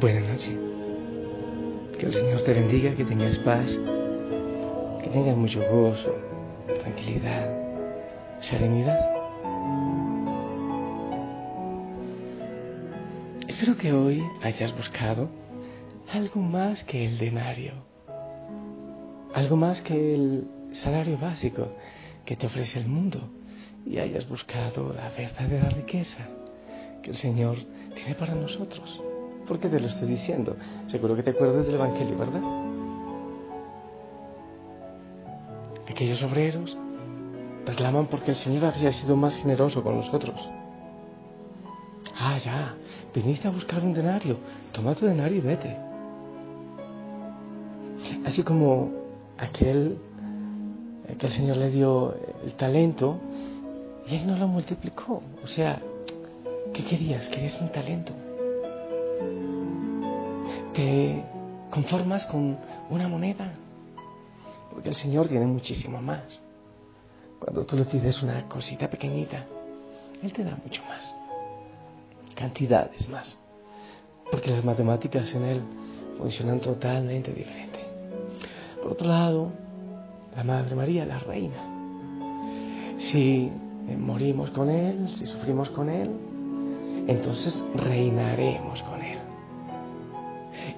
Buenas noches. Que el Señor te bendiga, que tengas paz, que tengas mucho gozo, tranquilidad, serenidad. Espero que hoy hayas buscado algo más que el denario, algo más que el salario básico que te ofrece el mundo y hayas buscado la verdadera riqueza que el Señor tiene para nosotros. ¿Por qué te lo estoy diciendo? Seguro que te acuerdas del Evangelio, ¿verdad? Aquellos obreros reclaman porque el Señor había sido más generoso con nosotros. Ah, ya, viniste a buscar un denario, toma tu denario y vete. Así como aquel que el Señor le dio el talento y él no lo multiplicó. O sea, ¿qué querías? Querías un talento. Te conformas con una moneda, porque el Señor tiene muchísimo más. Cuando tú le pides una cosita pequeñita, Él te da mucho más, cantidades más, porque las matemáticas en Él funcionan totalmente diferente. Por otro lado, la Madre María, la Reina, si morimos con Él, si sufrimos con Él, entonces reinaremos con Él.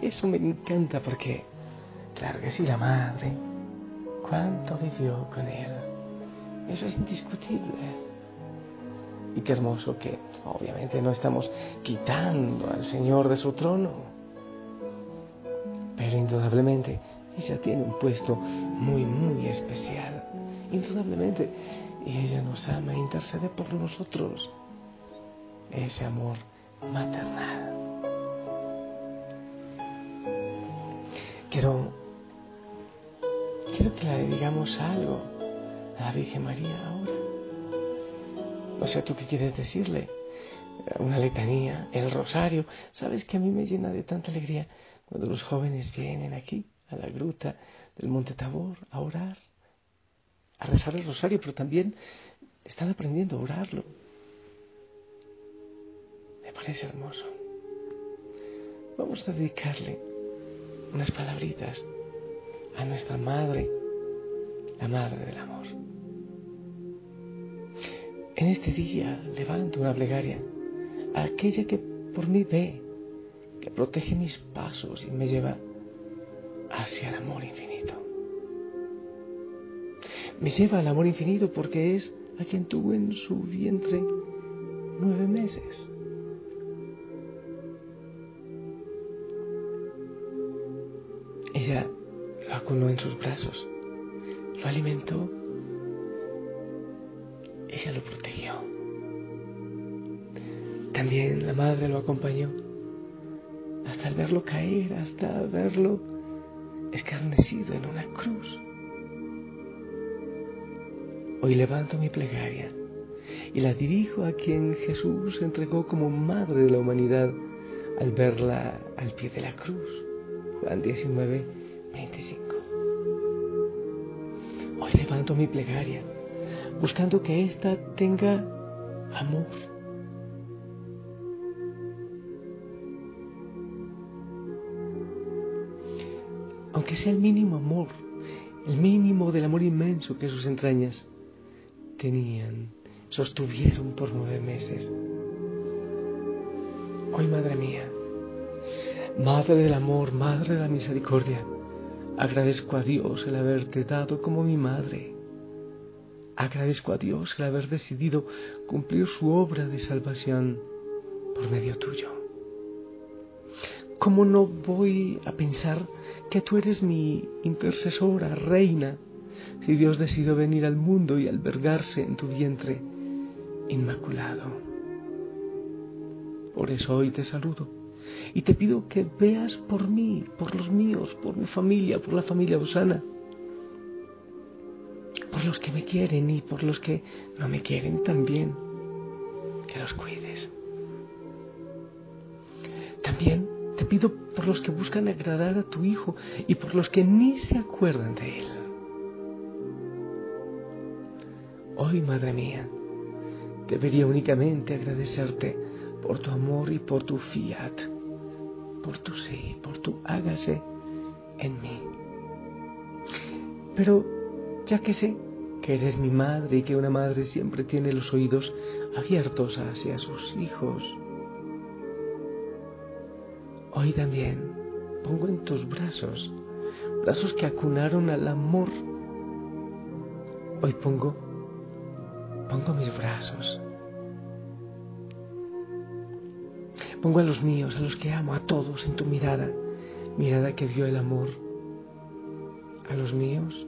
Eso me encanta porque, claro que sí, la madre, cuánto vivió con Él. Eso es indiscutible. Y qué hermoso que obviamente no estamos quitando al Señor de su trono. Pero indudablemente ella tiene un puesto muy, muy especial. Indudablemente. Y ella nos ama e intercede por nosotros. Ese amor maternal. Quiero, quiero que le digamos algo a la Virgen María ahora. No sé tú qué quieres decirle. Una letanía, el rosario. Sabes que a mí me llena de tanta alegría cuando los jóvenes vienen aquí, a la gruta del Monte Tabor, a orar, a rezar el rosario, pero también están aprendiendo a orarlo. Me parece hermoso. Vamos a dedicarle unas palabritas a nuestra madre, la madre del amor. En este día levanto una plegaria a aquella que por mí ve, que protege mis pasos y me lleva hacia el amor infinito. Me lleva al amor infinito porque es a quien tuvo en su vientre nueve meses. Acunó en sus brazos, lo alimentó, ella lo protegió. También la madre lo acompañó hasta verlo caer, hasta verlo escarnecido en una cruz. Hoy levanto mi plegaria y la dirijo a quien Jesús entregó como madre de la humanidad al verla al pie de la cruz. Juan 19, 25. Mi plegaria buscando que ésta tenga amor. Aunque sea el mínimo amor, el mínimo del amor inmenso que sus entrañas tenían, sostuvieron por nueve meses. Hoy, Madre mía, Madre del amor, Madre de la misericordia, agradezco a Dios el haberte dado como mi madre. Agradezco a Dios el haber decidido cumplir su obra de salvación por medio tuyo. ¿Cómo no voy a pensar que tú eres mi intercesora, reina, si Dios decidió venir al mundo y albergarse en tu vientre inmaculado? Por eso hoy te saludo y te pido que veas por mí, por los míos, por mi familia, por la familia Osana, los que me quieren y por los que no me quieren también, que los cuides. También te pido por los que buscan agradar a tu Hijo y por los que ni se acuerdan de Él. Hoy, Madre mía, debería únicamente agradecerte por tu amor y por tu fiat por tu sí, por tu hágase en mí. Pero ya que sé que eres mi madre y que una madre siempre tiene los oídos abiertos hacia sus hijos, hoy también pongo en tus brazos, brazos que acunaron al amor. Hoy pongo, pongo mis brazos. Pongo a los míos, a los que amo, a todos en tu mirada, mirada que dio el amor. A los míos,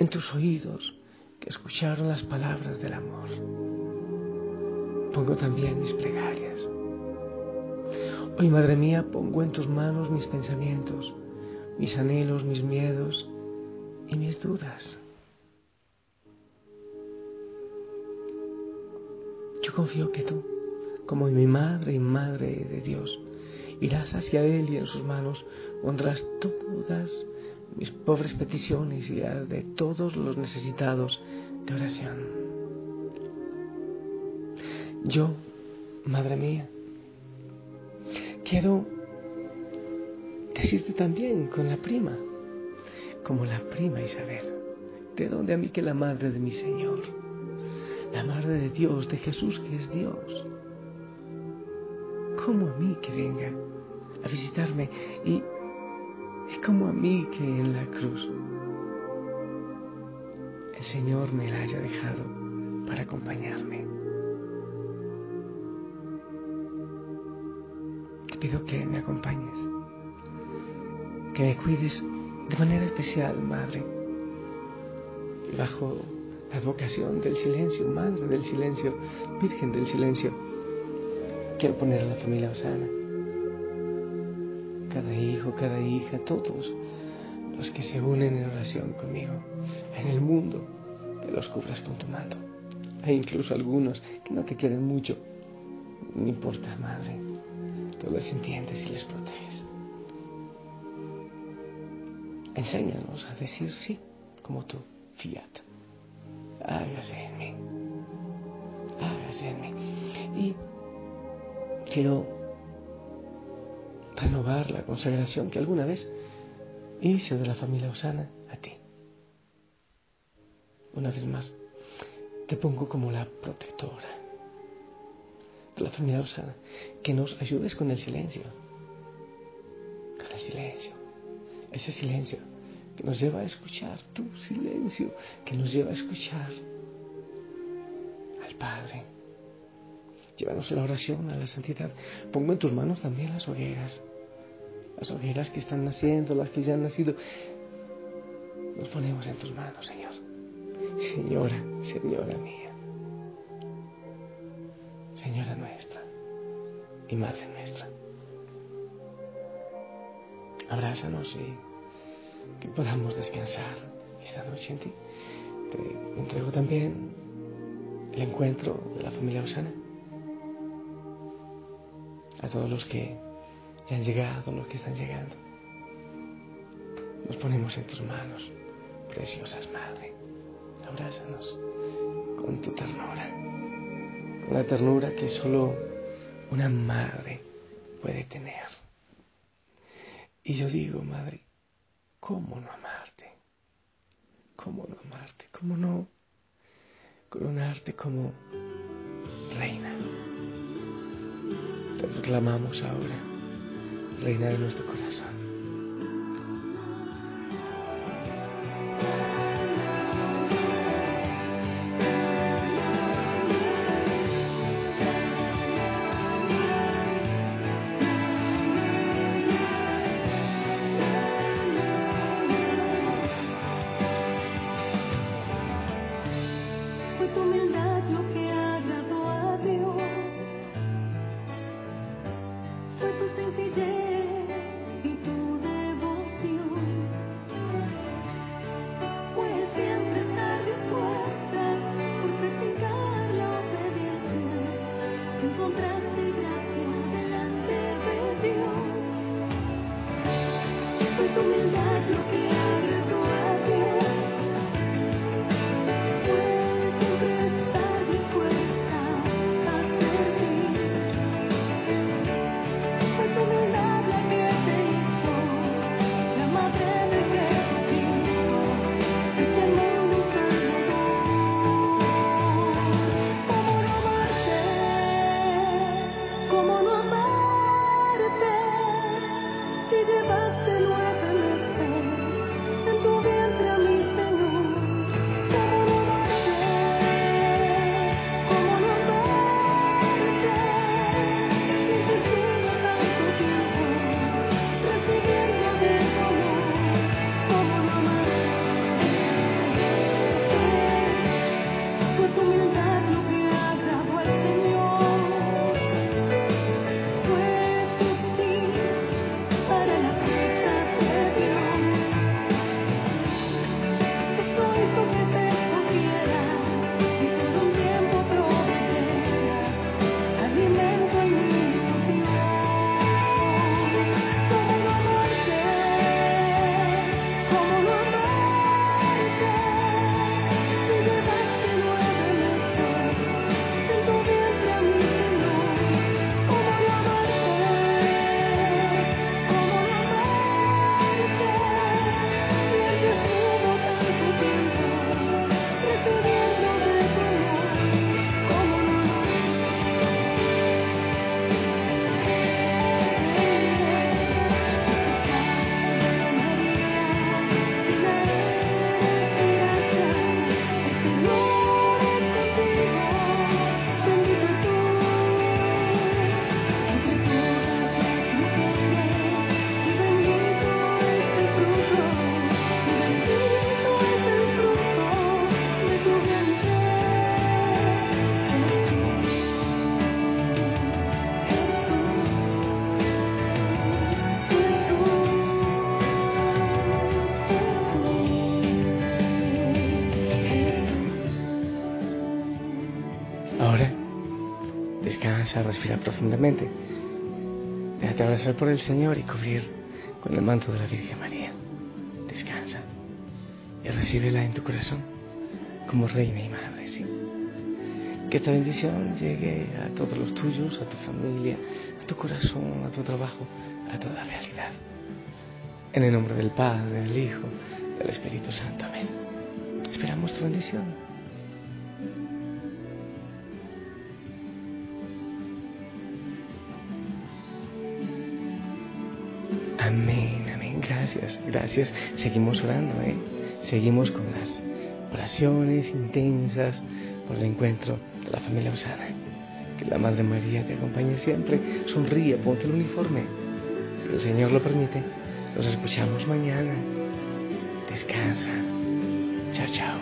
en tus oídos, que escucharon las palabras del amor. Pongo también mis plegarias. Hoy, Madre mía, pongo en tus manos mis pensamientos, mis anhelos, mis miedos y mis dudas. Yo confío que tú, como mi madre y madre de Dios, irás hacia Él y en sus manos pondrás todas mis pobres peticiones y las de todos los necesitados de oración. Yo, Madre mía, quiero decirte también con la prima, como la prima Isabel, de donde a mí que la madre de mi Señor, la madre de Dios, de Jesús que es Dios, como a mí que venga a visitarme y, como a mí que en la cruz el Señor me la haya dejado para acompañarme. Te pido que me acompañes, que me cuides de manera especial, Madre, bajo la vocación del silencio, Madre del silencio, Virgen del silencio. Quiero poner a la familia Osana, cada hija, todos los que se unen en oración conmigo en el mundo, que los cubras con tu manto. Hay incluso algunos que no te quieren mucho. No importa, Madre, tú les entiendes y les proteges. Enséñanos a decir sí, como tú, fiat. Hágase en mí. Hágase en mí. Y quiero renovar la consagración que alguna vez hice de la familia Osana a ti. Una vez más, te pongo como la protectora de la familia Osana, que nos ayudes con el silencio, con el silencio, ese silencio que nos lleva a escuchar, tu silencio que nos lleva a escuchar al Padre Llévanos a la oración, a la santidad. Pongo en tus manos también las hogueras. Las hogueras que están naciendo, las que ya han nacido. Nos ponemos en tus manos, Señor. Señora, Señora mía. Señora nuestra y Madre nuestra. Abrázanos y que podamos descansar esta noche en ti. Te entrego también el encuentro de la familia Osana a todos los que han llegado, los que están llegando. Nos ponemos en tus manos, preciosas Madre. Abrázanos con tu ternura, con la ternura que solo una madre puede tener. Y yo digo, Madre, ¿cómo no amarte? ¿Cómo no amarte? ¿Cómo no coronarte como reina? Te proclamamos ahora, reina de nuestro corazón. Descansa, respira profundamente. Déjate abrazar por el Señor y cubrir con el manto de la Virgen María. Descansa y recíbela en tu corazón como reina y madre. Que esta bendición llegue a todos los tuyos, a tu familia, a tu corazón, a tu trabajo, a toda realidad. En el nombre del Padre, del Hijo, del Espíritu Santo. Amén. Esperamos tu bendición. Gracias. Seguimos orando, ¿eh? Seguimos con las oraciones intensas por el encuentro de la familia Osana. Que la Madre María te acompañe siempre. Sonríe, ponte el uniforme. Si el Señor lo permite, nos escuchamos mañana. Descansa. Chao, chao.